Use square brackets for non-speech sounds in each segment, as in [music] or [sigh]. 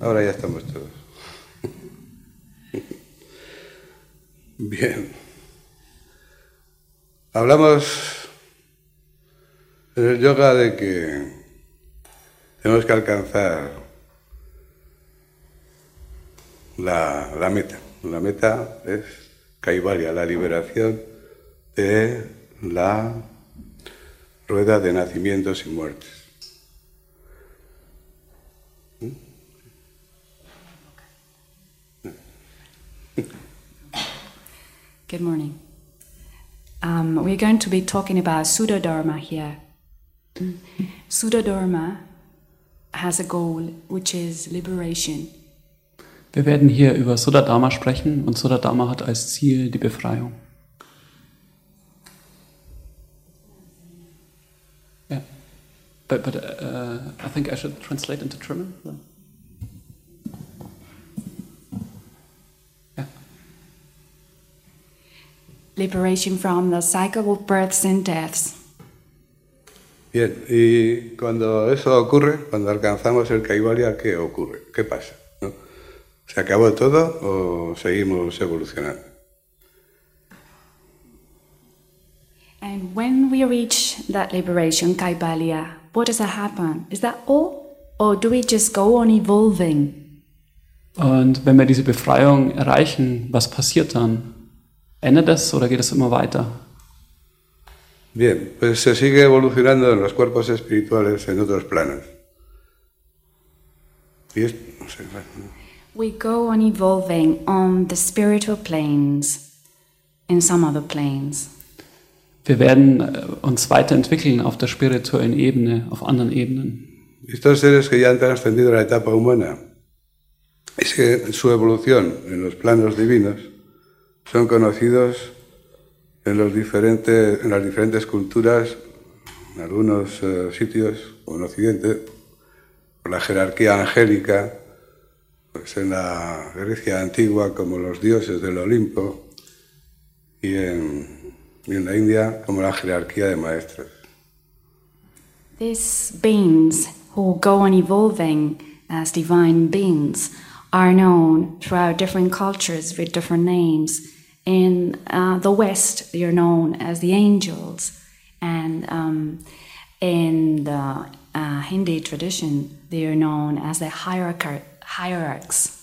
Ahora ya estamos todos. [laughs] Bien. Hablamos en el yoga de que tenemos que alcanzar la, la meta. La meta es Kaivalya, la liberación de la rueda de nacimientos y muertes. [laughs] Good morning. Um, we're going to be talking about Dharma here. [laughs] Dharma has a goal, which is liberation. Wir werden hier über Dharma sprechen und Dharma hat als Ziel die Befreiung. But but uh, I think I should translate into German. liberation from the cycle of births and deaths. Bien, y cuando eso ocurre, cuando alcanzamos el Kaivalya, ¿qué ocurre? ¿Qué pasa? ¿No? ¿Se acabó todo o seguimos evolucionando? And when we reach that liberation, Kaivalya, what does that happen? Is that all? Or do we just go on evolving? Und wenn wir diese Befreiung erreichen, was passiert dann? Endet es oder geht es immer weiter? Bien, pues se sigue evolucionando en los cuerpos espirituales en otros planos. Y es, no sé, We go on evolving on the spiritual planes, in some other planes. Wir werden äh, uns weiterentwickeln auf der spirituellen Ebene, auf anderen Ebenen. Estos seres que ya han trascendido la etapa humana, es que su evolución en los planos divinos son conocidos en, los diferentes, en las diferentes culturas, en algunos uh, sitios, como en Occidente, por la jerarquía angélica, pues en la Grecia antigua como los dioses del Olimpo y en, y en la India como la jerarquía de maestros. These beings who go on evolving as divine beings are known throughout different cultures with different names. In uh, the West, they are known as the angels, and um, in the uh, Hindi tradition, they are known as the hierarchs.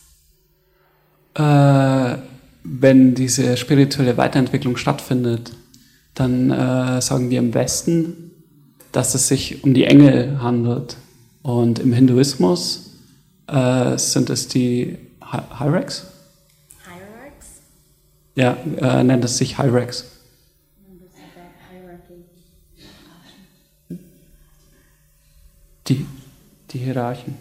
Äh, wenn diese spirituelle Weiterentwicklung stattfindet, dann äh, sagen wir im Westen, dass es sich um die Engel handelt. Und im Hinduismus äh, sind es die Hierarchs? Ja, äh, nennt es sich Hyrex. Die, die Hierarchen.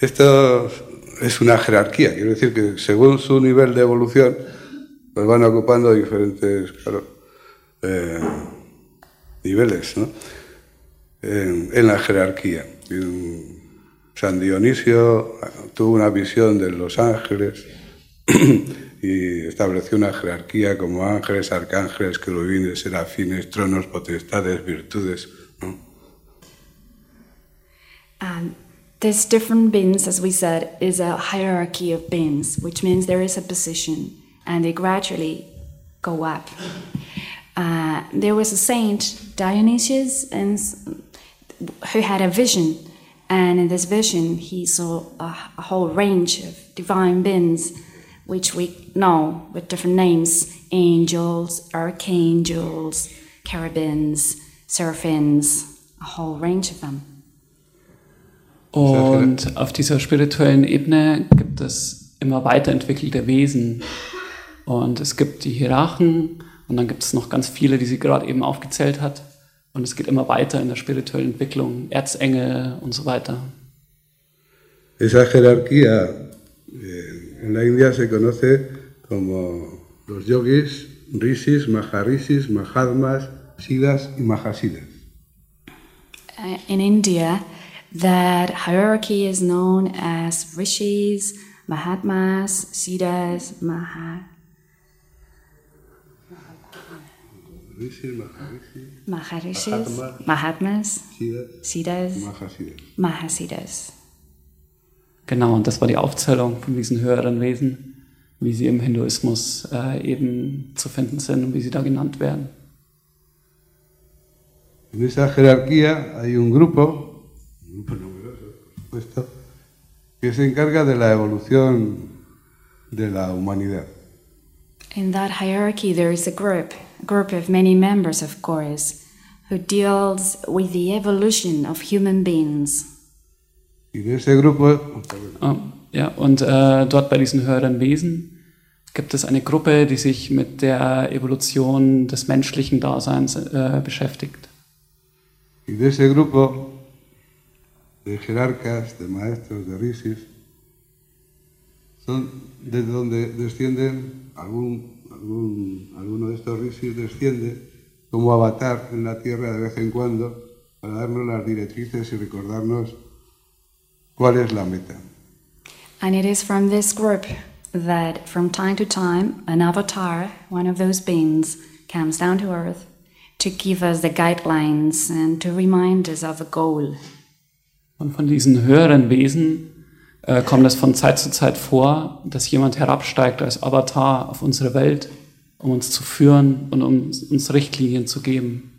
Esto es una jerarquía, quiero decir que según su nivel de evolución, pues van ocupando diferentes eh, niveles en, la jerarquía. San Dionisio tuvo una visión de los ángeles [clears throat] y estableció una jerarquía como ángeles, arcángeles, querubines, serafines, tronos, potestades, virtudes. And there's different bins, as we said, is a hierarchy of bins, which means there is a position and they gradually go up. Uh, there was a saint, Dionysius, and, who had a vision And in this vision, he saw a, a whole range of divine beings, which we know with different names angels, archangels, cherubims, seraphims, a whole range of them. Und auf dieser spirituellen Ebene gibt es immer weiterentwickelte Wesen. Und es gibt die Hierarchen und dann gibt es noch ganz viele, die sie gerade eben aufgezählt hat. Und es geht immer weiter in der spirituellen Entwicklung, Erzengel und so weiter. Esa jerarquía eh, en la India se conoce como los yogis, rishis, maharishis, mahatmas, siddhas y mahasiddhas. Uh, in India, that hierarchy is known as rishis, Mahatmas, Siddhas, Maha, Rishis, Maharishis, Mahatmas. Siddhas, Siddhas, Mahasiddhas. Mahasiddhas. Genau, und das war die Aufzählung von diesen höheren Wesen, wie sie im Hinduismus äh, eben zu finden sind und wie sie da genannt werden. En esa jerarquía hay un grupo, un grupo numeroso, por supuesto, que se encarga de la evolución de la humanidad. In that hierarchy, there is a group, a group of many members, of course, who deals with the evolution of human beings. Y de ese grupo, Ah, ja, und äh, dort bei diesen höheren Wesen gibt es eine Gruppe, die sich mit der Evolution des menschlichen Daseins äh, beschäftigt. y de ese grupo de jerarcas, de maestros, de rishis, son de donde descienden, algún, algún, alguno de estos rishis desciende como avatar en la tierra de vez en cuando para darnos las directrices y recordarnos cuál es la meta. And it is from this group that, from time to time, an avatar, one of those beings, comes down to earth to give us the guidelines and to remind us of a goal. Und von diesen höheren Wesen äh, kommt es von Zeit zu Zeit vor, dass jemand herabsteigt als Avatar auf unsere Welt, um uns zu führen und um uns Richtlinien zu geben.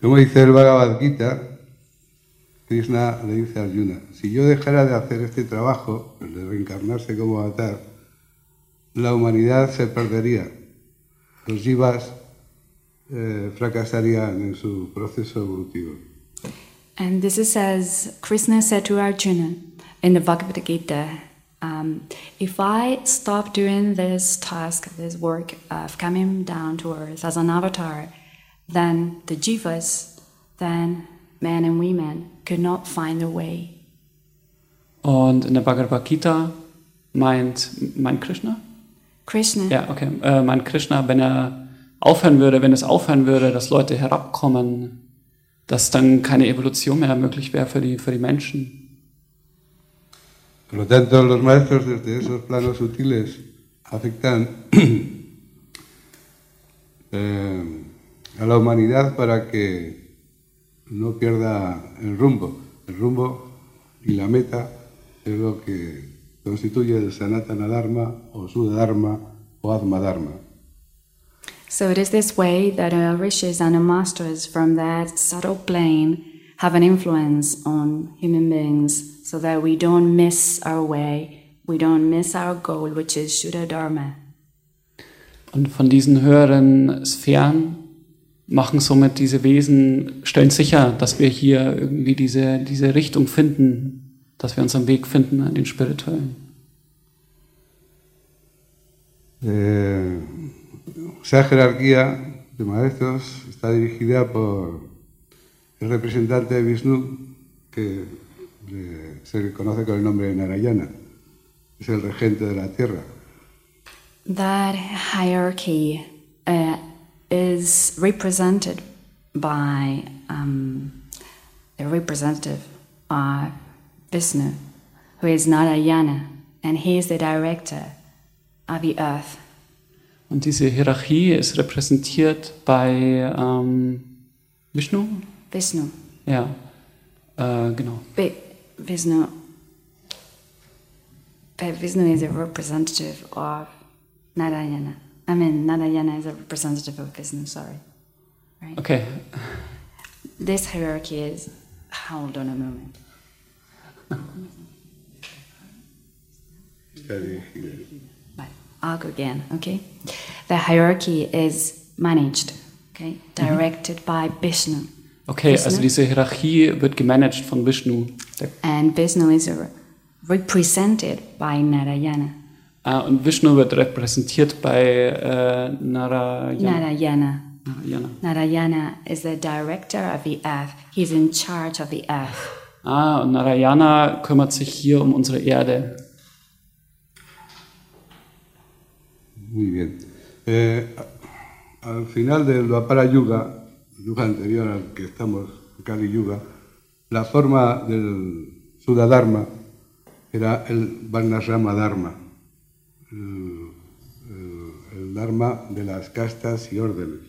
Como dice el Bhagavad Gita, Krishna le dice a Arjuna, si yo dejara de hacer este trabajo, el de reencarnarse como avatar, la humanidad se perdería. Los jivas eh, fracasarían en su proceso evolutivo. And this is as Krishna said to Arjuna in the Bhagavad Gita um, If I stop doing this task, this work of coming down to earth as an avatar, then the jivas, then men and women, could not find their way. Und in der Bhagavad Gita meint, meint Krishna? Krishna, Ja, okay. Äh, meint Krishna, wenn er aufhören würde, wenn es aufhören würde, dass Leute herabkommen, dass dann keine Evolution mehr möglich wäre für die, für die Menschen. Por lo tanto, los maestros desde esos planos sutiles afectan [clears throat] eh, a la humanidad para que no pierda el rumbo. El rumbo y la meta es lo que constituye el Sanatana Dharma o Sudharma o Atma Dharma. So it is this way that our rishis and our masters from that subtle plane have an influence on human beings so that we don't miss our way, we don't miss our goal, which is Shuddha Dharma. Und von diesen höheren Sphären machen somit diese Wesen, stellen sicher, dass wir hier irgendwie diese, diese Richtung finden, dass wir unseren Weg finden in den spirituellen. Eh, esa jerarquía de maestros está dirigida por el representante de Vishnu, que eh, se conoce con el nombre de Narayana, es el regente de la tierra. That hierarchy uh, is represented by um, a representative of Vishnu, who is Narayana, and he is the director of the earth. Und diese Hierarchie ist repräsentiert bei ähm, Vishnu? Vishnu. Ja, äh, genau. Vi- Vishnu. But Vishnu is a representative of Narayana. I mean, Narayana is a representative of Vishnu, sorry. Right? Okay, This hierarchy is. Hold on a moment. Está go again, okay? The hierarchy is managed, okay? Directed by Vishnu. okay, Vishnu. also diese Hierarchie wird gemanagt von Vishnu. And Vishnu is represented by Narayana. ah, und Vishnu wird repräsentiert bei äh, Narayana. Narayana. Narayana. Narayana is the director of the earth. He's in charge of the earth. Ah, und Narayana kümmert sich hier um unsere Erde. Muy bien. Eh, al final del Dwapara Yuga, yuga anterior al que estamos, Kali Yuga, la forma del Sudadharma era el Varnasrama Dharma, el, el- el Dharma de las castas y órdenes.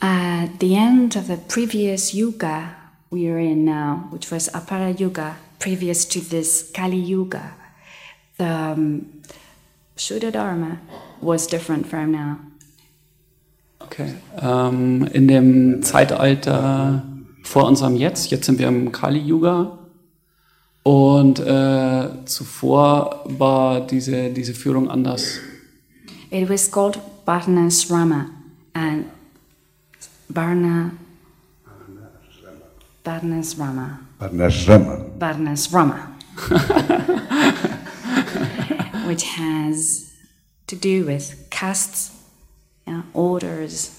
At the end of the previous yuga we are in now, which was Apara Yuga, previous to this Kali Yuga, the um, Shuddha Dharma was different from now. Okay. Ähm, in dem Zeitalter vor unserem Jetzt, jetzt sind wir im Kali-Yuga. Und äh, zuvor war diese, diese Führung anders. It was called Varnasrama and Varna Varnasrama. Varnasrama. Varnasrama. [laughs] which has to do with castes, yeah, orders,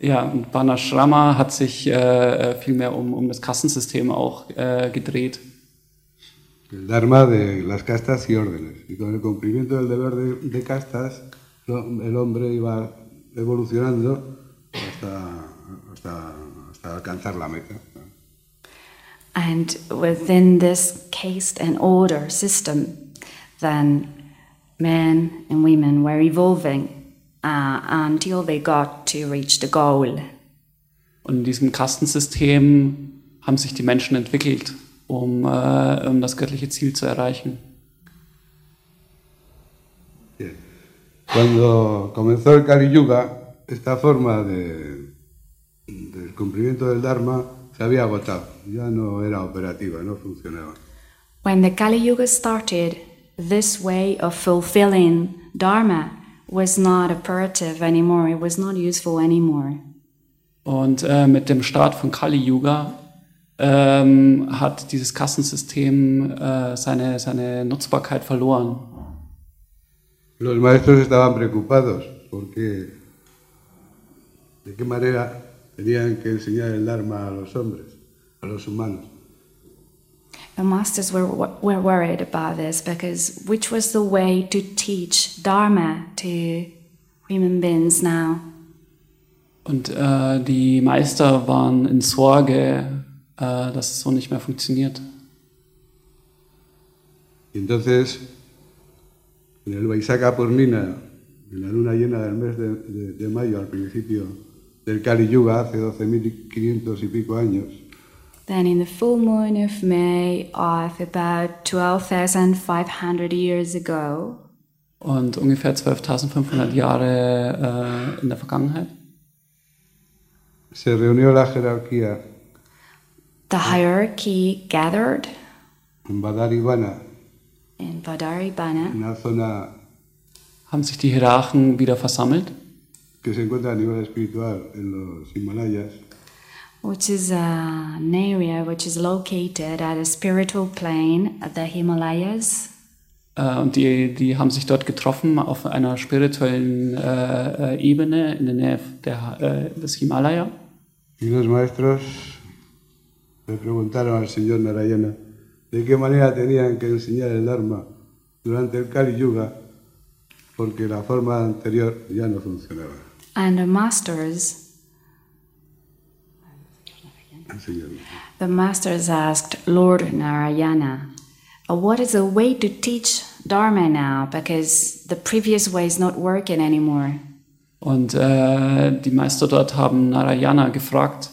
Ja, und Varnashrama hat sich äh, viel mehr um, um das Kassensystem auch äh, gedreht. El Dharma de las castas y órdenes. Y con el cumplimiento del deber de, de castas, el hombre iba evolucionando hasta, hasta, hasta alcanzar la meta. And within this caste and order system, then men and women were evolving uh, until they got to reach the goal. Und in diesem Kastensystem haben sich die Menschen entwickelt, um, äh, um das göttliche Ziel zu erreichen. Bien. Cuando comenzó el Kali Yuga, esta forma de, del cumplimiento del Dharma se había agotado, ya no era operativa, no funcionaba. When the Kali Yuga started, this way of fulfilling Dharma was not operative anymore, it was not useful anymore. Und äh, mit dem Start von Kali Yuga ähm, hat dieses Kassensystem äh, seine, seine Nutzbarkeit verloren. Los maestros estaban preocupados porque de qué manera tenían que enseñar el Dharma a los hombres, a los humanos. The masters were, were worried about this because which was the way to teach Dharma to human beings now? Und äh, die Meister waren in Sorge, äh, dass es so nicht mehr funktioniert. Y entonces, en el Vaisaka Purnina, en la luna llena del mes de, de- de mayo, al principio del Kali Yuga, hace 12.500 y pico años, Then, in the full moon of May of about 12,500 years ago, Und ungefähr 12.500 Jahre äh, in der Vergangenheit. Se reunió la jerarquía the hierarchy gathered en Badarivana, in Vadaribana, una zona haben sich die Hierarchen wieder versammelt? que se encuentra a nivel espiritual en los Himalayas, which is uh, an area which is located at a spiritual plane at the Himalayas. äh, und die, die haben sich dort getroffen auf einer spirituellen äh, äh, Ebene in der Nähe der, äh, des Himalaya. y los maestros le preguntaron al señor Narayana de qué manera tenían que enseñar el Dharma durante el Kali Yuga, porque la forma anterior ya no funcionaba. And the masters, El señor. The masters asked Lord Narayana, "Uh, "What is the way to teach Dharma now? Because the previous way is not working anymore." Und äh, die Meister dort haben Narayana gefragt,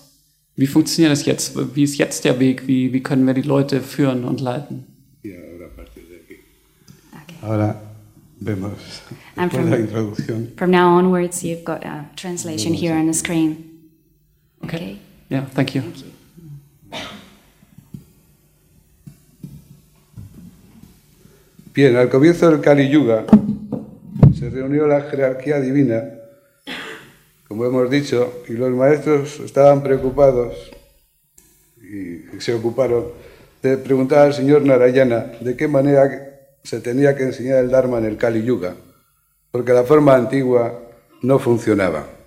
wie funktioniert das jetzt? Wie ist jetzt der Weg? Wie, wie können wir die Leute führen und leiten? Y ahora a partir de aquí. Ahora vemos And from-. From now onwards, you've got a translation here on the screen. Okay. Ja, thank you. Bien, al comienzo del Kali Yuga se reunió la jerarquía divina, como hemos dicho, y los maestros estaban preocupados y se ocuparon de preguntar al señor Narayana de qué manera se tenía que enseñar el Dharma en el Kali Yuga, porque la forma antigua no funcionaba.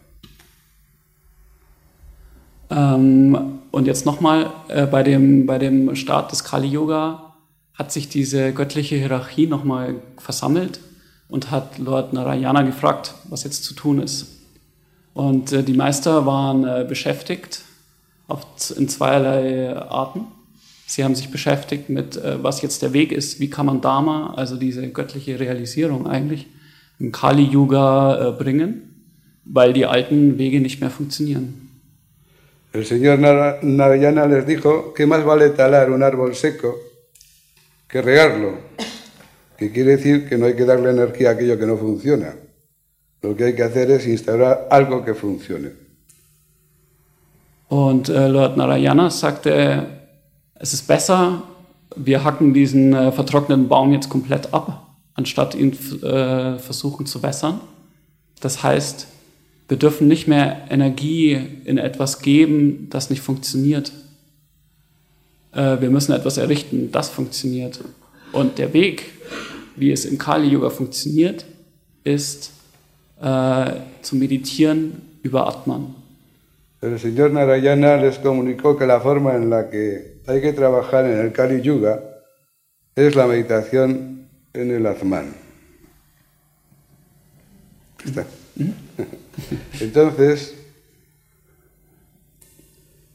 Ähm, und jetzt nochmal, äh, bei, dem, bei dem Start des Kali Yoga hat sich diese göttliche Hierarchie nochmal versammelt und hat Lord Narayana gefragt, was jetzt zu tun ist. Und äh, die Meister waren äh, beschäftigt auf, in zweierlei Arten. Sie haben sich beschäftigt mit, äh, was jetzt der Weg ist. Wie kann man Dharma, also diese göttliche Realisierung eigentlich, im Kali-Yuga äh, bringen, weil die alten Wege nicht mehr funktionieren. El señor Nara- Narayana les dijo que más vale talar un árbol seco que regarlo, que quiere decir que no hay que darle energía a aquello que no funciona. Lo que hay que hacer es instaurar algo que funcione. Und äh, Lord Narayana sagte, es ist besser, wir hacken diesen äh, vertrockneten Baum jetzt komplett ab, anstatt ihn äh, versuchen zu wässern. Das heißt, wir dürfen nicht mehr Energie in etwas geben, das nicht funktioniert. Äh, wir müssen etwas errichten, das funktioniert. Und der Weg, wie es im Kali-Yoga funktioniert, ist äh, zu meditieren über Atman. El señor Narayana les comunicó que la forma en la que hay que trabajar en el Kali Yuga es la meditación en el Atman. Está. Entonces,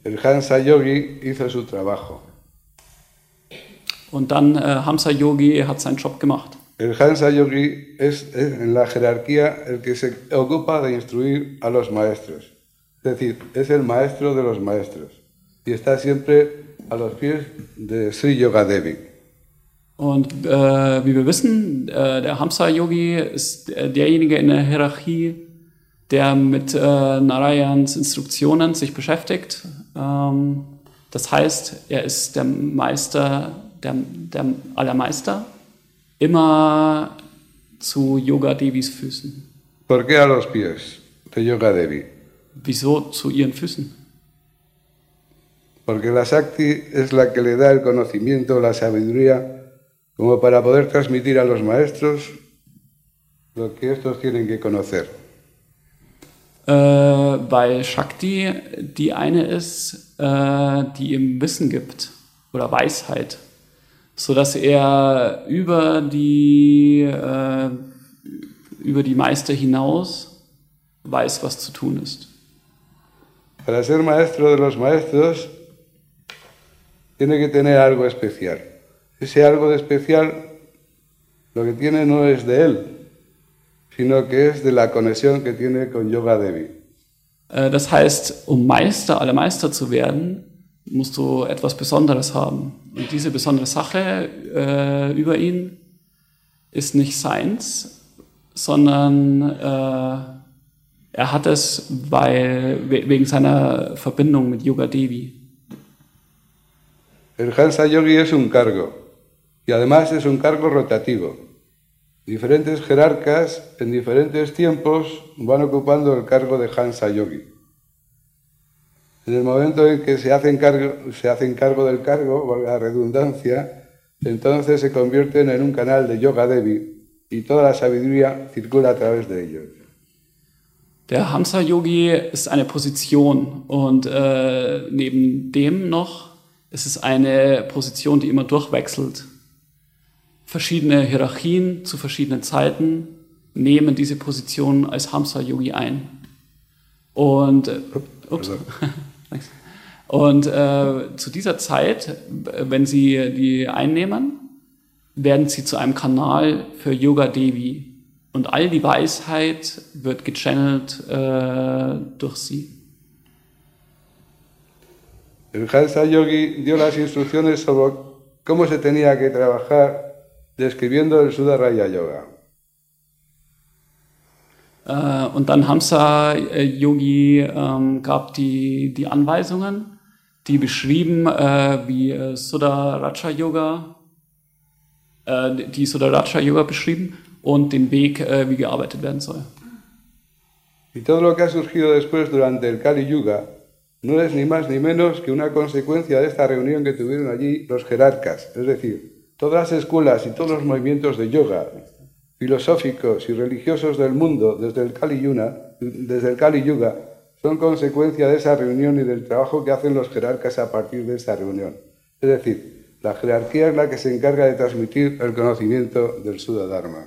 el Hansa Yogi hizo su trabajo. Und dann äh, Hamsa Yogi hat seinen Job gemacht. El Hansa Yogi es, es en la jerarquía el que se ocupa de instruir a los maestros. Es decir, es el maestro de los maestros. Y está siempre a los pies de Sri Yoga Devi. Und äh, wie wir wissen, äh, der Hamsa Yogi ist äh, derjenige in der Hierarchie, der mit äh, Narayans Instruktionen sich beschäftigt. Ähm, das heißt, er ist der Meister, der, der aller Meister, immer zu Yoga Devis Füßen. ¿Por qué a los pies de Yoga Devi? Wieso zu ihren Füßen? Porque la Shakti es la que le da el conocimiento, la sabiduría, como para poder transmitir a los maestros lo que estos tienen que conocer. Äh, weil Shakti die eine ist, äh, die ihm Wissen gibt oder Weisheit, so dass er über die äh, über die Meister hinaus weiß, was zu tun ist. Para ser maestro de los maestros, tiene que tener algo especial. Ese algo de especial, lo que tiene no es de él, sino que es de la conexión que tiene con Yoga Devi. Äh, das heißt, um Meister aller Meister zu werden, musst du etwas Besonderes haben. Und diese besondere Sache äh, über ihn ist nicht seins, sondern äh, er hat es weil, we- wegen seiner Verbindung mit Yoga Devi. El Hansa Yogi es un cargo y además es un cargo rotativo. Diferentes jerarcas en diferentes tiempos van ocupando el cargo de Hansa Yogi. En el momento en que se hacen cargo, se hacen cargo del cargo, valga la redundancia, entonces se convierten en un canal de Yoga Devi y toda la sabiduría circula a través de ellos. Der Hamsa Yogi ist eine Position und äh, neben dem noch ist es eine Position, die immer durchwechselt. Verschiedene Hierarchien zu verschiedenen Zeiten nehmen diese Position als Hamsa Yogi ein. Und, äh, ups, [laughs] Thanks. und äh, zu dieser Zeit, wenn sie die einnehmen, werden sie zu einem Kanal für Yoga Devi. Und all die Weisheit wird gechannelt äh, durch sie. El Hansa Yogi dio las instrucciones sobre cómo se tenía que trabajar describiendo el Sudaraya Yoga. Äh, und dann Hamsa äh, Yogi ähm, gab die, die Anweisungen, die beschrieben, äh, wie äh, Sudaracha Yoga, äh, die Sudaracha Yoga beschrieben und den Weg, äh, wie gearbeitet werden soll. Y todo lo que ha surgido después durante el Kali Yuga no es ni más ni menos que una consecuencia de esta reunión que tuvieron allí los jerarcas, es decir, todas las escuelas y todos los movimientos de yoga, filosóficos y religiosos del mundo desde el Kali Yuga, Kali son consecuencia de esa reunión y del trabajo que hacen los jerarcas a partir de esta reunión. Es decir, la jerarquía es la que se encarga de transmitir el conocimiento del Sudha Dharma.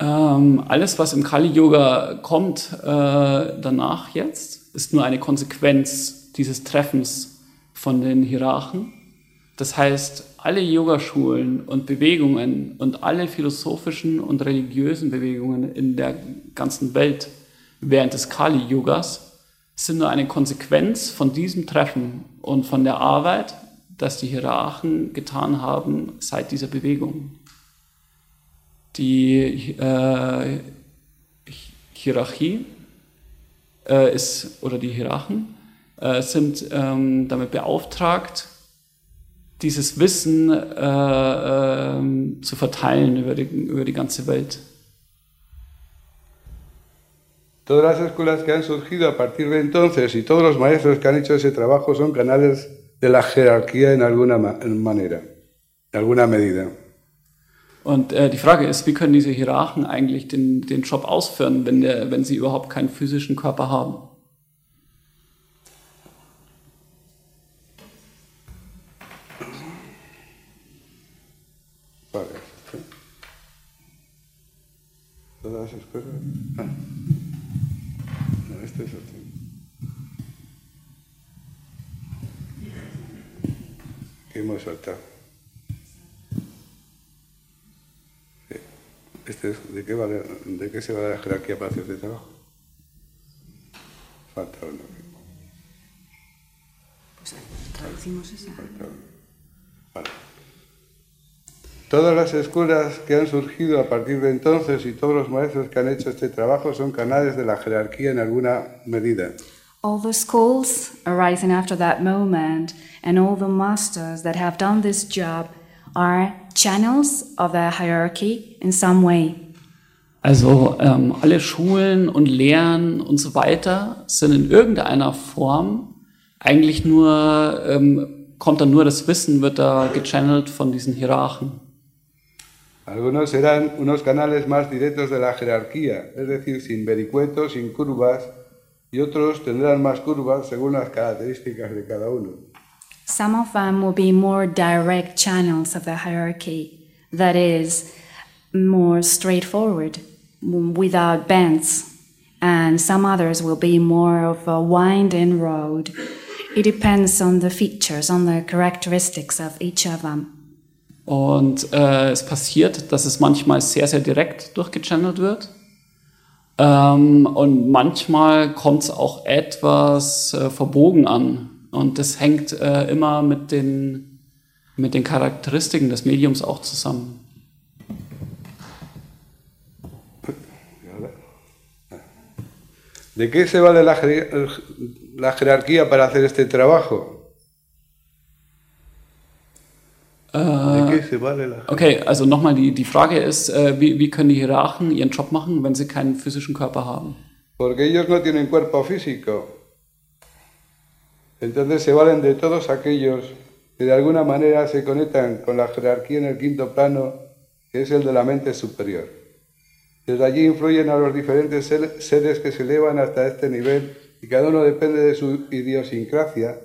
Ähm, alles, was im Kali-Yoga kommt äh, danach jetzt, ist nur eine Konsequenz dieses Treffens von den Hierarchen. Das heißt, alle Yogaschulen und Bewegungen und alle philosophischen und religiösen Bewegungen in der ganzen Welt während des Kali-Yogas sind nur eine Konsequenz von diesem Treffen und von der Arbeit, das die Hierarchen getan haben seit dieser Bewegung. Die äh, Hierarchie äh, ist, oder die Hierarchen äh, sind ähm, damit beauftragt, dieses Wissen äh, ähm, zu verteilen über die, über die ganze Welt. Todas las escuelas que han surgido a partir de entonces y todos los maestros que han hecho ese trabajo son canales de la jerarquía en alguna manera, en alguna medida. Und äh, die Frage ist, wie können diese Hierarchen eigentlich den, den Job ausführen, wenn, der, wenn sie überhaupt keinen physischen Körper haben? Todas las escuelas. Ah. este es otro. Que hemos saltado. Este es, ¿de, qué vale, ¿De qué se va la jerarquía para hacer este trabajo? Falta uno. Pues traducimos esa. Vale. Todas las escuelas que han surgido a partir de entonces y todos los maestros que han hecho este trabajo son canales de la jerarquía en alguna medida. All the schools arising after that moment and all the masters that have done this job are channels of the hierarchy in some way. Also ähm, alle Schulen und Lehren und so weiter sind in irgendeiner Form eigentlich nur, ähm, kommt dann nur das Wissen, wird da gechannelt von diesen Hierarchen. Algunos serán unos canales más directos de la jerarquía, es decir, sin vericuetos, sin curvas, y otros tendrán más curvas según las características de cada uno. Some of them will be more direct channels of the hierarchy, that is, more straightforward, without bends, and some others will be more of a winding road. It depends on the features, on the characteristics of each of them. Und äh, es passiert, dass es manchmal sehr, sehr direkt durchgechannelt wird. Ähm, und manchmal kommt es auch etwas äh, verbogen an. Und das hängt äh, immer mit den, mit den Charakteristiken des Mediums auch zusammen. ¿De qué se vale la, la jerarquía para hacer este trabajo? Okay, also nochmal die, die Frage ist, äh, wie, wie können die Hierarchen ihren Job machen, wenn sie keinen physischen Körper haben? Porque ellos no tienen cuerpo físico. Entonces se valen de todos aquellos que de alguna manera se conectan con la jerarquía en el quinto plano, que es el de la mente superior. Desde allí influyen a los diferentes seres que se elevan hasta este nivel y cada uno depende de su idiosincrasia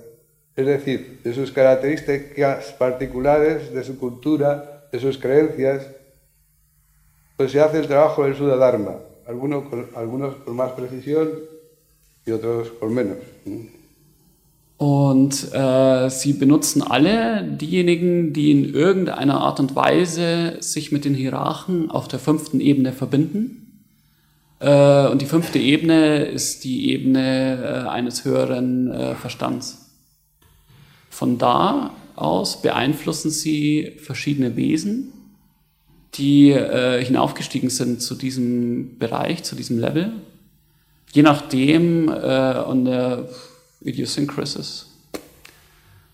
es decir, de sus características particulares, de su cultura, de sus creencias, pues se hace el trabajo del Sudadharma, algunos con, algunos con más precisión y otros con menos. Und äh, sie benutzen alle diejenigen, die in irgendeiner Art und Weise sich mit den Hierarchen auf der fünften Ebene verbinden. Äh, und die fünfte Ebene ist die Ebene äh, eines höheren äh, Verstands. Von da aus beeinflussen sie verschiedene Wesen, die äh, hinaufgestiegen sind zu diesem Bereich, zu diesem Level, je nachdem äh, an der Idiosyncrasis.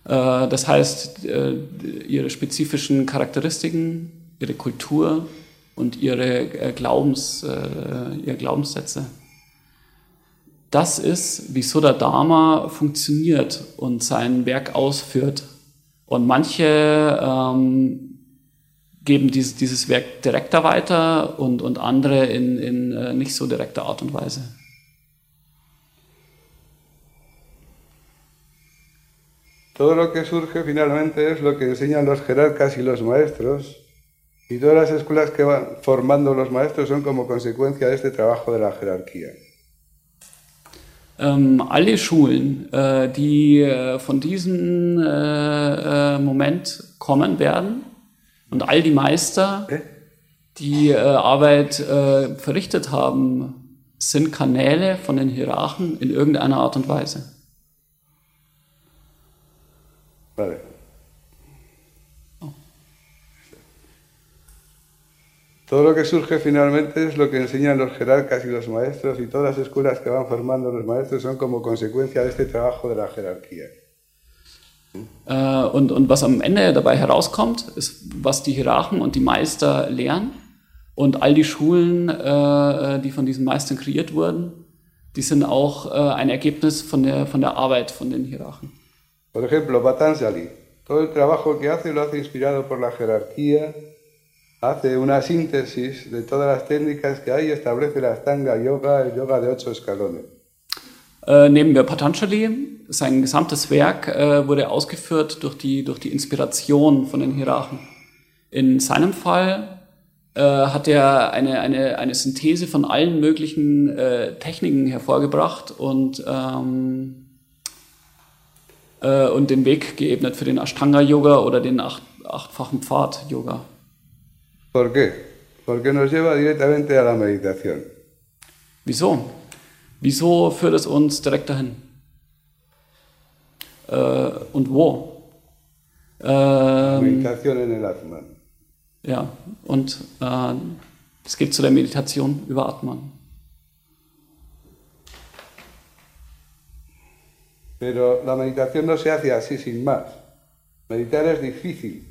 Äh, das heißt, äh, ihre spezifischen Charakteristiken, ihre Kultur und ihre äh, Glaubens, äh, ihre Glaubenssätze das ist, wie Sudha Dharma funktioniert und sein Werk ausführt. Und manche ähm, geben dieses, dieses Werk direkter weiter und, und andere in, in äh, nicht so direkter Art und Weise. Todo lo que surge finalmente es lo que enseñan los jerarcas y los maestros, y todas las escuelas que van formando los maestros son como consecuencia de este trabajo de la jerarquía. Ähm, alle Schulen, äh, die äh, von diesem äh, äh, Moment kommen werden und all die Meister, die äh, Arbeit äh, verrichtet haben, sind Kanäle von den Hierarchen in irgendeiner Art und Weise. Vale. Todo lo que surge finalmente es lo que enseñan los jerarcas y los maestros y todas las escuelas que van formando los maestros son como consecuencia de este trabajo de la jerarquía. Äh, und, und was am Ende dabei herauskommt, ist, was die Hierarchen und die Meister lehren. Und all die Schulen, äh, die von diesen Meistern kreiert wurden, die sind auch äh, ein Ergebnis von der, von der Arbeit von den Hierarchen. Por ejemplo, Patanjali, todo el trabajo que hace lo hace inspirado por la jerarquía, hace una síntesis de todas las técnicas que hay y establece la Astanga Yoga, el yoga de ocho escalones. Äh, nehmen wir Patanjali, sein gesamtes Werk äh, wurde ausgeführt durch die, durch die Inspiration von den Hierarchen. In seinem Fall äh, hat er eine, eine, eine Synthese von allen möglichen Techniken hervorgebracht und, ähm, äh, und den Weg geebnet für den Ashtanga-Yoga oder den acht, achtfachen Pfad-Yoga. ¿Por qué? Porque nos lleva directamente a la meditación. Wieso? Wieso führt es uns direkt dahin? Äh, und wo? Ähm, Meditación en el Atman. ja, und äh, es geht zu der Meditation über Atman. Pero la meditación no se hace así sin más. Meditar es difícil.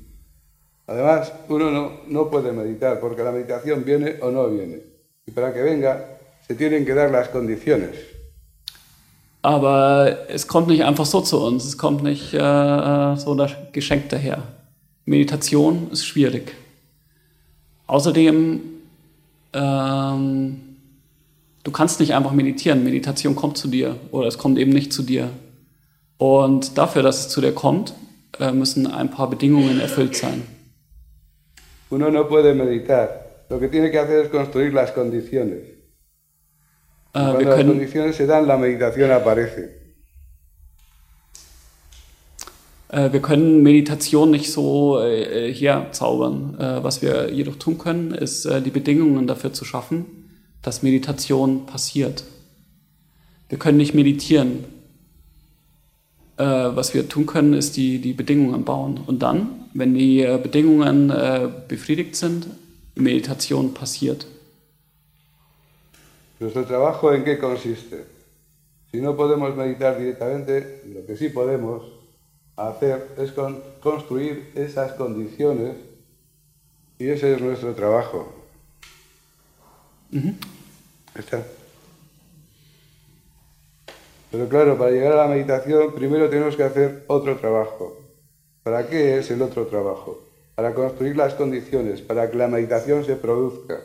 Además, uno no, no puede meditar porque la meditación viene o no viene. Y para que venga, se tienen que dar las condiciones. Aber es kommt nicht einfach so zu uns, es kommt nicht äh, so das Geschenk daher. Meditation ist schwierig. Außerdem, ähm, du kannst nicht einfach meditieren. Meditation kommt zu dir oder es kommt eben nicht zu dir. Und dafür, dass es zu dir kommt, äh, müssen ein paar Bedingungen erfüllt sein. Uno no puede meditar. Lo que tiene que hacer es construir las condiciones. Äh, Cuando las können, condiciones se dan, la meditación aparece. äh, wir können Meditation nicht so äh, herzaubern. Äh, was wir jedoch tun können, ist äh, die Bedingungen dafür zu schaffen, dass Meditation passiert. Wir können nicht meditieren. Äh, was wir tun können, ist die, die Bedingungen bauen. Und dann, wenn die äh, Bedingungen äh, befriedigt sind, Meditation passiert. Nuestro trabajo en qué consiste? Si no podemos meditar directamente, lo que sí podemos hacer es con- construir esas condiciones y ese es nuestro trabajo. Está. Pero claro, para llegar a la meditación primero tenemos que hacer otro trabajo. ¿Para qué es el otro trabajo? Para construir las condiciones, para que la meditación se produzca.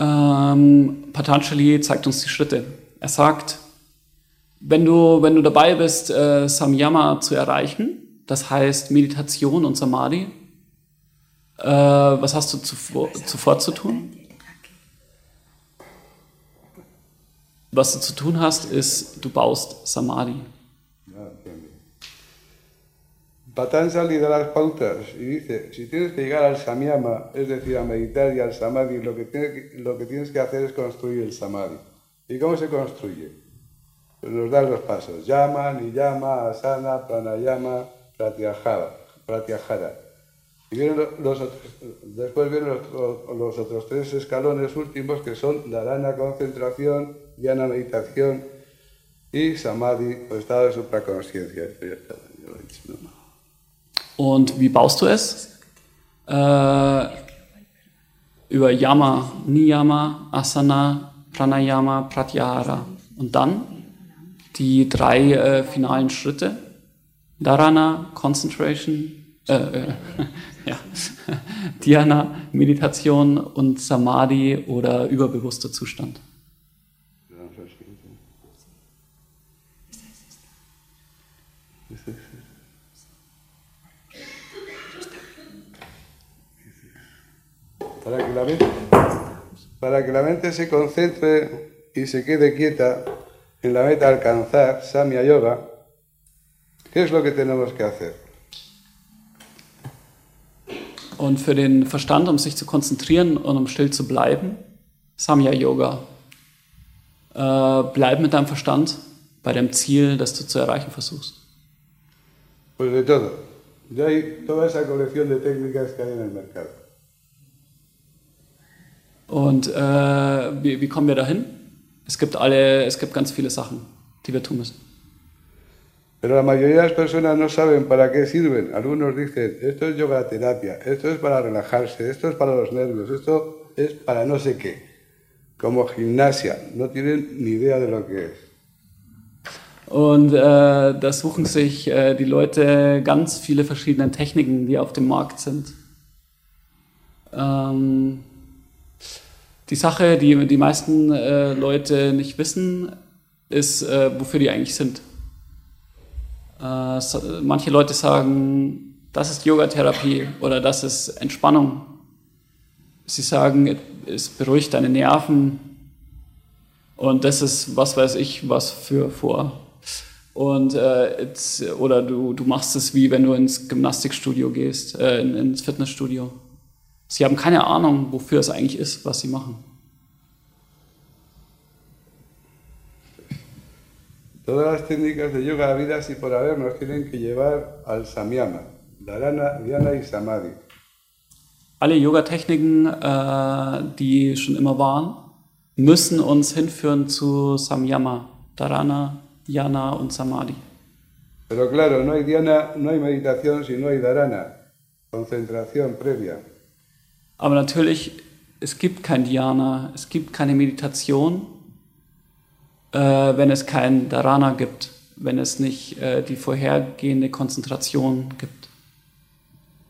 Ähm, Patanjali zeigt uns die Schritte. Er sagt, wenn du, wenn du dabei bist, äh, Samyama zu erreichen, das heißt Meditation und Samadhi, äh, was hast du zuvor, zuvor zu tun? Was du zu tun hast, ist, du baust Samadhi. Patanjali da las pautas y dice, si tienes que llegar al samyama, es decir, a meditar y al samadhi, lo que, tiene lo que tienes que hacer es construir el samadhi. ¿Y cómo se construye? Pues nos dan los pasos. Yama, niyama, asana, pranayama, pratyahara. pratyahara. Y vienen lo- los otros- después vienen los- los otros tres escalones últimos que son dharana, concentración, dhyana, meditación y samadhi, o estado de ¿no? Und wie baust du es? Äh, über Yama, Niyama, Asana, Pranayama, Pratyahara. Und dann die drei äh, finalen Schritte. Dharana, Concentration, äh, äh, [laughs] ja, Dhyana, Meditation und Samadhi oder überbewusster Zustand. Para que la mente, para que la mente se concentre y se quede quieta en la meta alcanzar, Samya Yoga, ¿qué es lo que tenemos que hacer? Und für den Verstand, um sich zu konzentrieren und um still zu bleiben, Samya Yoga. Äh, bleib mit deinem Verstand bei dem Ziel, das du zu erreichen versuchst. Pues de todo. Ya hay toda esa colección de técnicas que hay en el mercado. Und äh, wie, wie kommen wir dahin? Es gibt alle, es gibt ganz viele Sachen, die wir tun müssen. Pero la mayoría de las personas no saben para qué sirven. Algunos dicen, esto es yoga terapia, esto es para relajarse, esto es para los nervios, esto es para no sé qué. Como gimnasia, no tienen ni idea de lo que es. Und äh, da suchen sich äh, die Leute ganz viele verschiedene Techniken, die auf dem Markt sind. Ähm, die Sache, die die meisten äh, Leute nicht wissen, ist, äh, wofür die eigentlich sind. Äh, so, manche Leute sagen, das ist Yogatherapie oder das ist Entspannung. Sie sagen, es beruhigt deine Nerven und das ist, was weiß ich, was für vor. Und äh, oder du, du machst es wie wenn du ins Gymnastikstudio gehst, äh, in, ins Fitnessstudio. Sie haben keine Ahnung, wofür es eigentlich ist, was sie machen. Todas las técnicas de yoga habidas y por haber nos tienen que llevar al samyama, dharana, dhyana y samadhi. Alle Yoga-Techniken, äh, die schon immer waren, müssen uns hinführen zu Samyama, Dharana, Dhyana und Samadhi. Pero claro, no hay dhyana, no hay meditación si no hay dharana, concentración previa. Aber natürlich, es gibt kein Dhyana, es gibt keine Meditation, äh, wenn es kein Dharana gibt, wenn es nicht äh, die vorhergehende Konzentration gibt.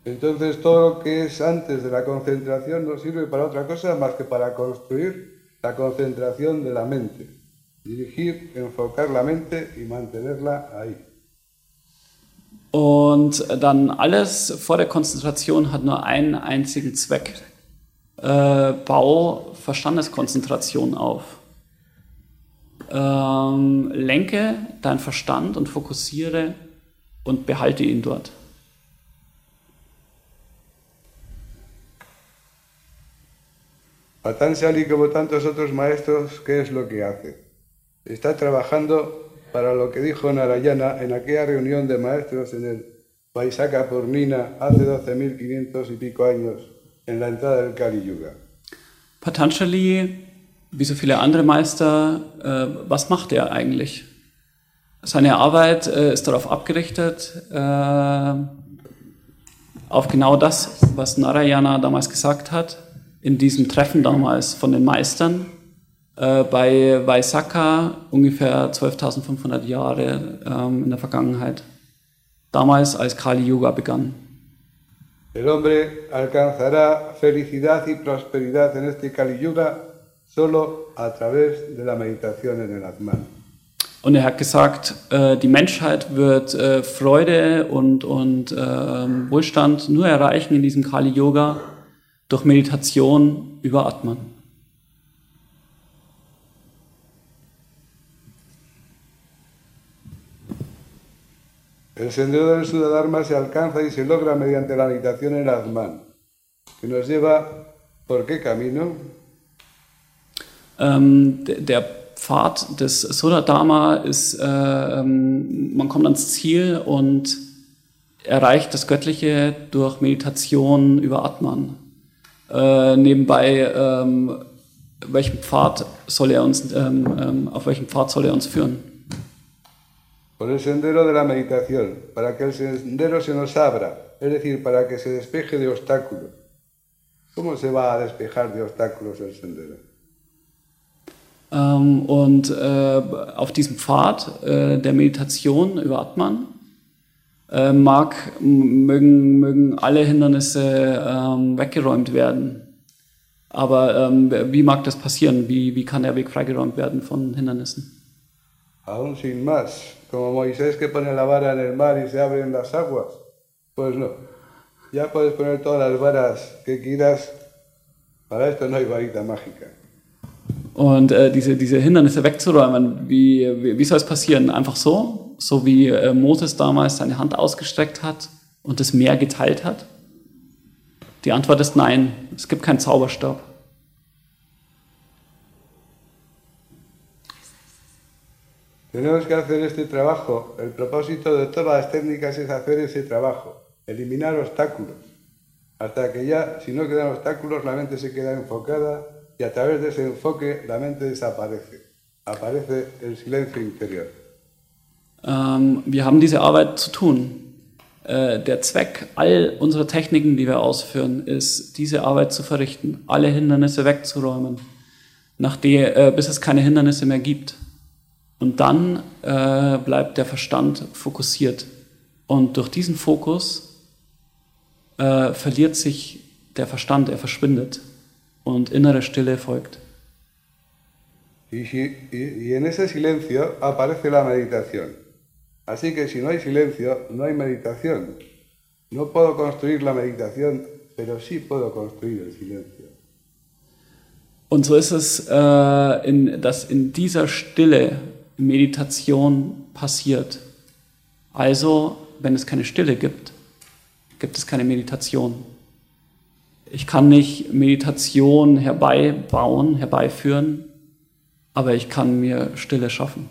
Entonces todo lo que es antes de la concentración no sirve para otra cosa más que para construir la concentración de la mente. Dirigir, enfocar la mente y mantenerla ahí. Und dann alles vor der Konzentration hat nur einen einzigen Zweck. Äh, bau Verstandeskonzentration auf. Ähm, lenke deinen Verstand und fokussiere und behalte ihn dort. Patanjali, como tantos otros maestros, ¿qué es lo que hace? Está trabajando para lo que dijo Narayana en aquella reunión de maestros en el Vaisaka Purnina hace 12.500 y pico años, en la entrada del Kali Yuga. Patanjali, wie so viele andere Meister, äh, was macht er eigentlich? Seine Arbeit äh, ist darauf abgerichtet, äh, auf genau das, was Narayana damals gesagt hat, in diesem Treffen damals von den Meistern äh, bei Vaisakha, ungefähr 12.500 Jahre ähm, in der Vergangenheit. Damals, als Kali Yuga begann. El hombre alcanzará felicidad y prosperidad en este Kali Yuga solo a través de la meditación en el Atman. Und er hat gesagt, äh, die Menschheit wird äh, Freude und, und ähm, Wohlstand nur erreichen in diesem Kali Yoga durch Meditation über Atman. El sendero del Sudadharma se alcanza y se logra mediante la meditación en Atman, que nos lleva por qué camino? Ähm, der, der Pfad des Sodadharma ist, äh, ähm, man kommt ans Ziel und erreicht das Göttliche durch Meditation über Atman. Äh, nebenbei, ähm, welchen Pfad soll er uns, ähm, ähm, auf welchen Pfad soll er uns führen? Por el sendero de la meditación, para que el sendero se nos abra, es decir, para que se despeje de obstáculos. ¿Cómo se va a despejar de obstáculos el sendero? Ähm, und äh, auf diesem Pfad äh, der Meditation über Atman äh, mag, mögen, mögen alle Hindernisse ähm, weggeräumt werden. Aber ähm, wie mag das passieren? Wie, wie kann der Weg freigeräumt werden von Hindernissen? Aún sin más, como Moisés que pone la vara en el mar y se abren las aguas. Pues no, ya puedes poner todas las varas que quieras. Para esto no hay varita mágica. Und äh, diese, diese Hindernisse wegzuräumen, wie, wie, wie soll es passieren? Einfach so? So wie äh, Moses damals seine Hand ausgestreckt hat und das Meer geteilt hat? Die Antwort ist nein, es gibt keinen Zauberstab. Tenemos que hacer este trabajo. El propósito de todas las técnicas es hacer ese trabajo, eliminar obstáculos. Hasta que ya, si no quedan obstáculos, la mente se queda enfocada y a través de ese enfoque la mente desaparece. Aparece el silencio interior. Ähm, wir haben diese Arbeit zu tun. Äh, der Zweck all unserer Techniken, die wir ausführen, ist, diese Arbeit zu verrichten, alle Hindernisse wegzuräumen, nach der, äh, bis es keine Hindernisse mehr gibt. Und dann äh, bleibt der Verstand fokussiert. Und durch diesen Fokus äh, verliert sich der Verstand, er verschwindet und innere Stille folgt. Y, y- y en ese silencio aparece la meditación. Así que si no hay silencio, no hay meditación. No puedo construir la meditación, pero sí puedo construir el silencio. Und so ist es, äh, in, dass in dieser Stille Meditation passiert. Also, wenn es keine Stille gibt, gibt es keine Meditation. Ich kann nicht Meditation herbeibauen, herbeiführen, aber ich kann mir Stille schaffen.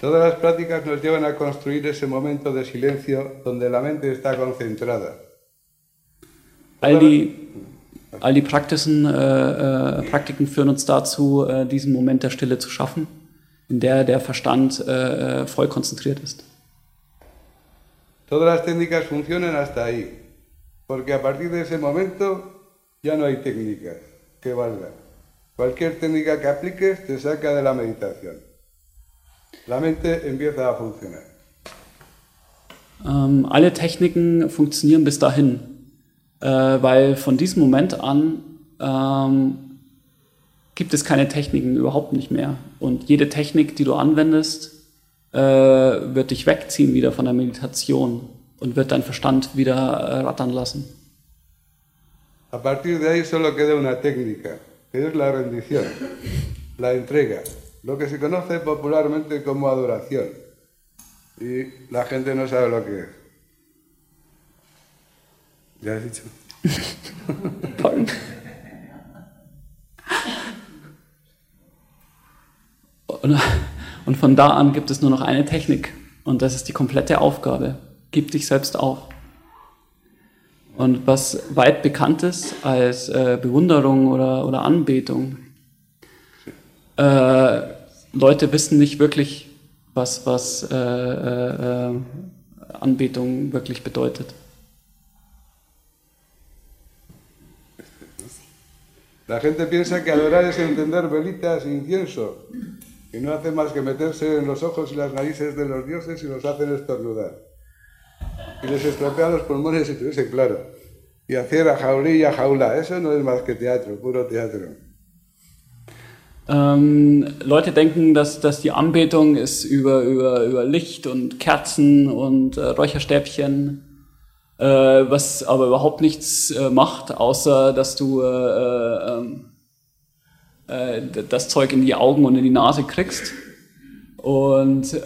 Todas las prácticas nos llevan a construir ese momento de silencio donde la mente está concentrada. All die, all die Praktisen, äh, äh, Praktiken führen uns dazu, äh, diesen Moment der Stille zu schaffen, in der der Verstand äh, äh, voll konzentriert ist. Todas las técnicas funcionan hasta ahí, porque a partir de ese momento ya no hay técnicas que valgan. Cualquier técnica que apliques te saca de la meditación. La mente empieza a funcionar. Ähm, alle Techniken funktionieren bis dahin, äh, weil von diesem Moment an ähm, gibt es keine Techniken überhaupt nicht mehr. Und jede Technik, die du anwendest, äh, wird dich wegziehen wieder von der Meditation und wird deinen Verstand wieder äh, rattern lassen. A partir de ahí solo queda una técnica, que es la rendición, la entrega, lo que se conoce popularmente como adoración. Y la gente no sabe lo que es. ¿Ya has dicho? Pardon. Und, und von da an gibt es nur noch eine Technik und das ist die komplette Aufgabe. Gib dich selbst auf. Und was weit bekannt ist als äh, Bewunderung oder, oder Anbetung, äh, Leute wissen nicht wirklich, was, was äh, äh, äh, Anbetung wirklich bedeutet. La gente piensa que adorar es encender velitas e incienso, y no hace más que meterse en los ojos y las narices de los dioses y los hacen estornudar. Y les estropea los pulmones si tuviese claro. Y hacer a jaulí y a jaula, eso no es más que teatro, puro teatro. Ähm, Leute denken, dass, dass die Anbetung ist über, über, über Licht und Kerzen und äh, Räucherstäbchen, äh, was aber überhaupt nichts äh, macht, außer dass du äh, äh, ähm, äh, das Zeug in die Augen und in die Nase kriegst und äh,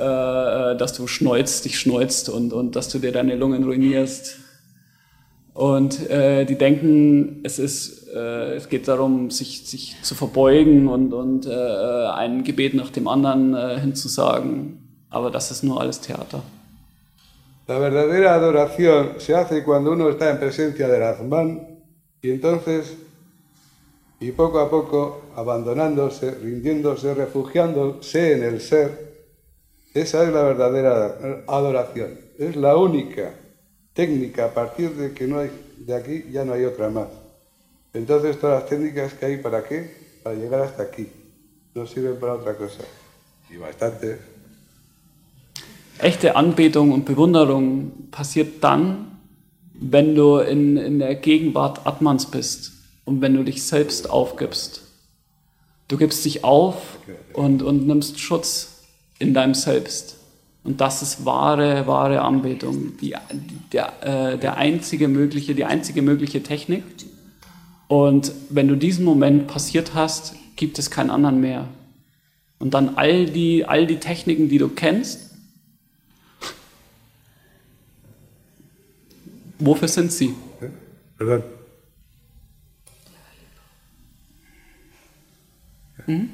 äh, dass du schneuzt, dich schneuzt und, und dass du dir deine Lungen ruinierst. Und die denken, es ist, es geht darum, sich, sich zu verbeugen und, und ein Gebet nach dem anderen hinzusagen. Aber das ist nur alles Theater. La verdadera adoración se hace cuando uno está en presencia del Atman y entonces, y poco a poco, abandonándose, rindiéndose, refugiándose en el ser, esa es la verdadera adoración. Es la única técnica a partir de que no hay, de aquí ya no hay otra más. Entonces todas las técnicas que hay para qué? Para llegar hasta aquí. No sirven para otra cosa. Y bastantes. Echte Anbetung und Bewunderung passiert dann, wenn du in, in der Gegenwart Atmans bist und wenn du dich selbst aufgibst. Du gibst dich auf und, und nimmst Schutz in deinem Selbst. Und das ist wahre, wahre Anbetung. Die, der, äh, der einzige mögliche, die einzige mögliche Technik. Und wenn du diesen Moment passiert hast, gibt es keinen anderen mehr. Und dann all die, all die Techniken, die du kennst, wofür sind sie? Perdón. Mhm.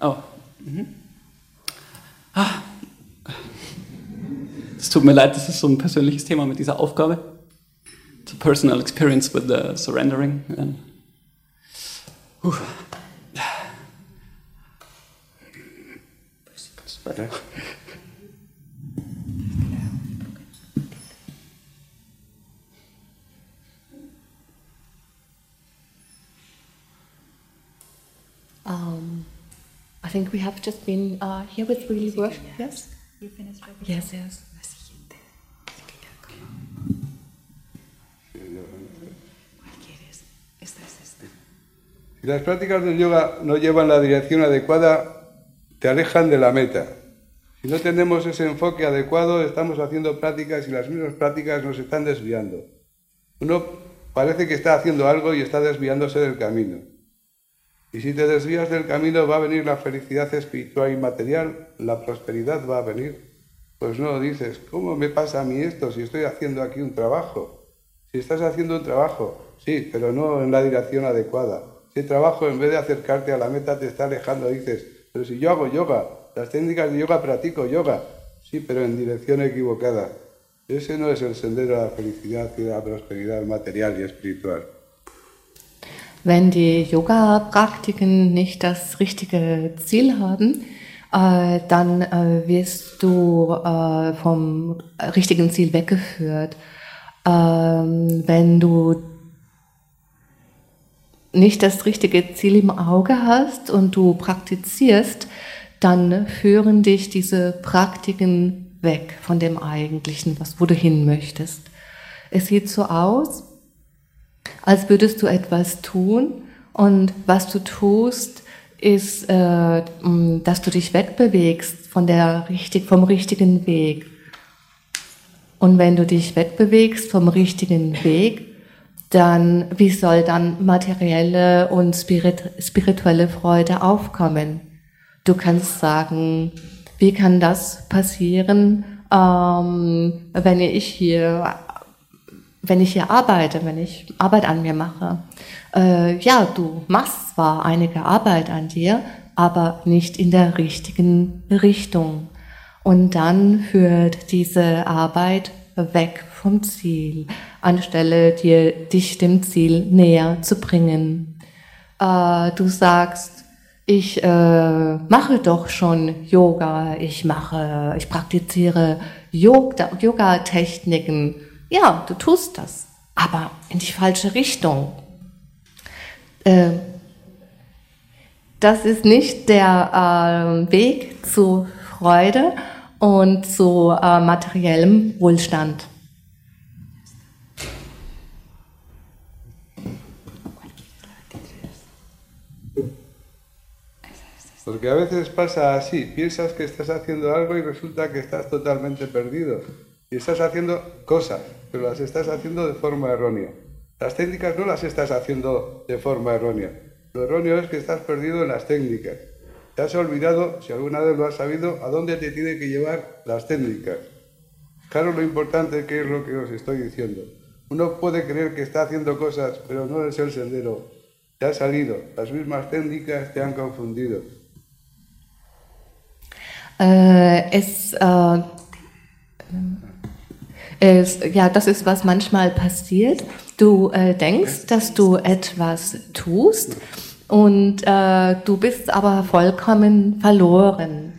Oh. Mhm. Ah. Es tut mir leid, das ist so ein persönliches Thema mit dieser Aufgabe. It's a personal experience with the surrendering. And, uh. Um, I think we have just been uh, here with really work. Yes? You finished with Yes, yes. La siguiente. ¿Cuál quieres? Esta es esta. Si las prácticas del yoga no llevan la dirección adecuada, te alejan de la meta. Si no tenemos ese enfoque adecuado, estamos haciendo prácticas y las mismas prácticas nos están desviando. Uno parece que está haciendo algo y está desviándose del camino. Y si te desvías del camino va a venir la felicidad espiritual y material, la prosperidad va a venir. Pues no, dices, ¿cómo me pasa a mí esto si estoy haciendo aquí un trabajo? Si estás haciendo un trabajo, sí, pero no en la dirección adecuada. Si trabajo en vez de acercarte a la meta te está alejando, dices, pero si yo hago yoga, las técnicas de yoga practico yoga, sí, pero en dirección equivocada. Ese no es el sendero a la felicidad y a la prosperidad material y espiritual. Wenn die Yoga-Praktiken nicht das richtige Ziel haben, äh, dann äh, wirst du äh, vom richtigen Ziel weggeführt. Ähm, wenn du nicht das richtige Ziel im Auge hast und du praktizierst, dann führen dich diese Praktiken weg von dem Eigentlichen, was wo du hin möchtest. Es sieht so aus, als würdest du etwas tun und was du tust, ist, äh, dass du dich wegbewegst von der richtig, vom richtigen Weg. Und wenn du dich wegbewegst vom richtigen Weg, dann wie soll dann materielle und spirit, spirituelle Freude aufkommen? Du kannst sagen, wie kann das passieren, ähm, wenn ich hier wenn ich hier arbeite, wenn ich Arbeit an mir mache, äh, ja, du machst zwar einige Arbeit an dir, aber nicht in der richtigen Richtung. Und dann führt diese Arbeit weg vom Ziel, anstelle dir, dich dem Ziel näher zu bringen. Äh, du sagst, ich äh, mache doch schon Yoga, ich mache, ich praktiziere Yoga-Techniken. Ja, du tust das, aber in die falsche Richtung. Äh, das ist nicht der äh, Weg zu Freude und zu äh, materiellem Wohlstand. Porque a veces pasa así, piensas que estás haciendo algo y resulta que estás totalmente perdido. Y estás haciendo cosas, pero las estás haciendo de forma errónea. Las técnicas no las estás haciendo de forma errónea. Lo erróneo es que estás perdido en las técnicas. Te has olvidado, si alguna vez lo has sabido, a dónde te tienen que llevar las técnicas. Claro, lo importante que es lo que os estoy diciendo. Uno puede creer que está haciendo cosas, pero no es el sendero. Te ha salido. Las mismas técnicas te han confundido. Äh, es, äh, es, ja, das ist, was manchmal passiert. Du äh, denkst, dass du etwas tust und äh, du bist aber vollkommen verloren.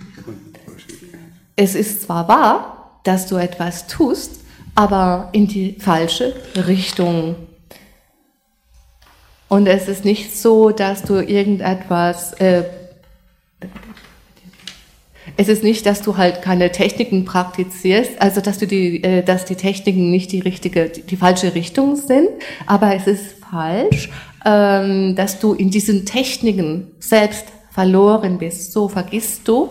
Es ist zwar wahr, dass du etwas tust, aber in die falsche Richtung. Und es ist nicht so, dass du irgendetwas äh, es ist nicht, dass du halt keine Techniken praktizierst, also dass du die, äh, dass die Techniken nicht die richtige, die, falsche Richtung sind, aber es ist falsch, ähm, dass du in diesen Techniken selbst verloren bist, so vergisst du,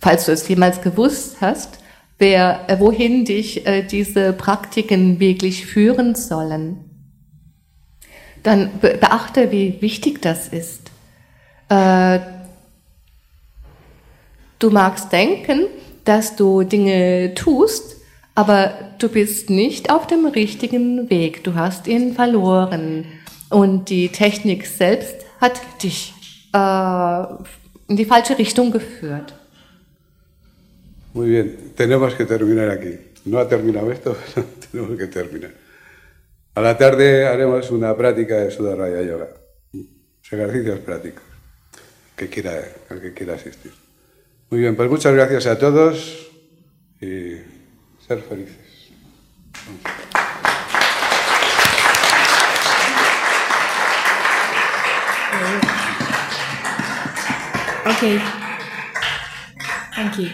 falls du es jemals gewusst hast, wer, äh, wohin dich äh, diese Praktiken wirklich führen sollen. Dann be beachte, wie wichtig das ist. Du magst denken, dass du Dinge tust, aber du bist nicht auf dem richtigen Weg. Du hast ihn verloren. Und die Technik selbst hat dich äh, in die falsche Richtung geführt. Muy bien, tenemos que terminar aquí. No ha terminado esto, [laughs] pero tenemos que terminar. A la tarde haremos una práctica de Sudaraya Yoga. Ejercicios prácticos. Que quiera, el que quiera asistir. Muy bien, pues muchas gracias a todos y ser felices. Okay. Thank you.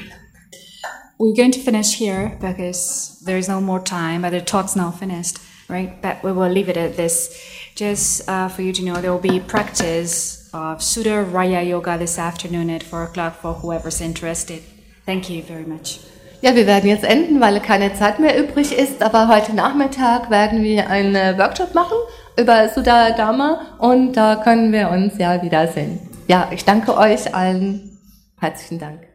We're going to finish here because there is no more time, but the talk's now finished, right? But we will leave it at this. Just uh, for you to know, there will be practice of Sudha Raya Yoga this afternoon at 4 o'clock for whoever's interested. Thank you very much. Ja, wir werden jetzt enden, weil keine Zeit mehr übrig ist. Aber heute Nachmittag werden wir einen Workshop machen über Sudha Dharma und da können wir uns ja wiedersehen. Ja, ich danke euch allen. Herzlichen Dank.